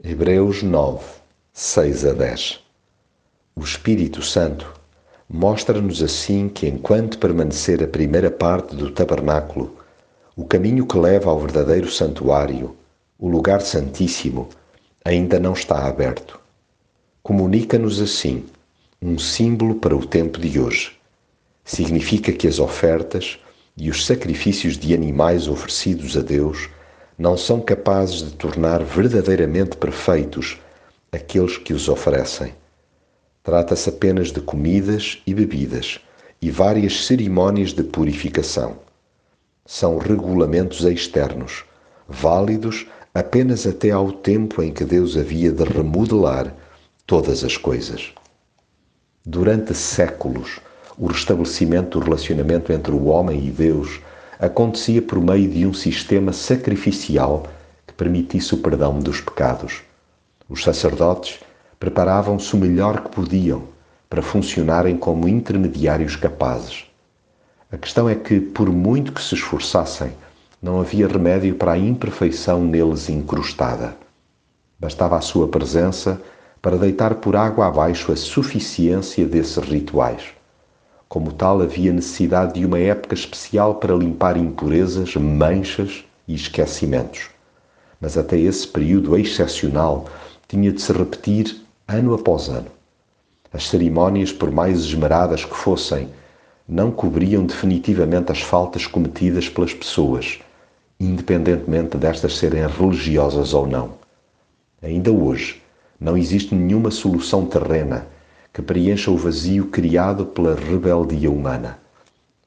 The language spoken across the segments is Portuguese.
Hebreus 9, 6 a 10 O Espírito Santo mostra-nos assim que, enquanto permanecer a primeira parte do tabernáculo, o caminho que leva ao verdadeiro santuário, o lugar santíssimo, ainda não está aberto. Comunica-nos assim um símbolo para o tempo de hoje. Significa que as ofertas e os sacrifícios de animais oferecidos a Deus não são capazes de tornar verdadeiramente perfeitos aqueles que os oferecem. Trata-se apenas de comidas e bebidas e várias cerimônias de purificação. São regulamentos externos, válidos apenas até ao tempo em que Deus havia de remodelar todas as coisas. Durante séculos, o restabelecimento do relacionamento entre o homem e Deus acontecia por meio de um sistema sacrificial que permitisse o perdão dos pecados. Os sacerdotes preparavam-se o melhor que podiam para funcionarem como intermediários capazes. A questão é que, por muito que se esforçassem, não havia remédio para a imperfeição neles incrustada. Bastava a sua presença para deitar por água abaixo a suficiência desses rituais. Como tal, havia necessidade de uma época especial para limpar impurezas, manchas e esquecimentos. Mas até esse período excepcional tinha de se repetir ano após ano. As cerimónias, por mais esmeradas que fossem, não cobriam definitivamente as faltas cometidas pelas pessoas, independentemente destas serem religiosas ou não. Ainda hoje, não existe nenhuma solução terrena que preencha o vazio criado pela rebeldia humana.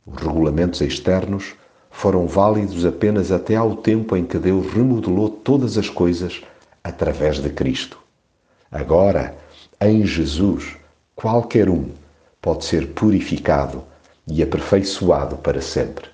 Os regulamentos externos foram válidos apenas até ao tempo em que Deus remodelou todas as coisas através de Cristo. Agora, em Jesus, qualquer um pode ser purificado e aperfeiçoado para sempre.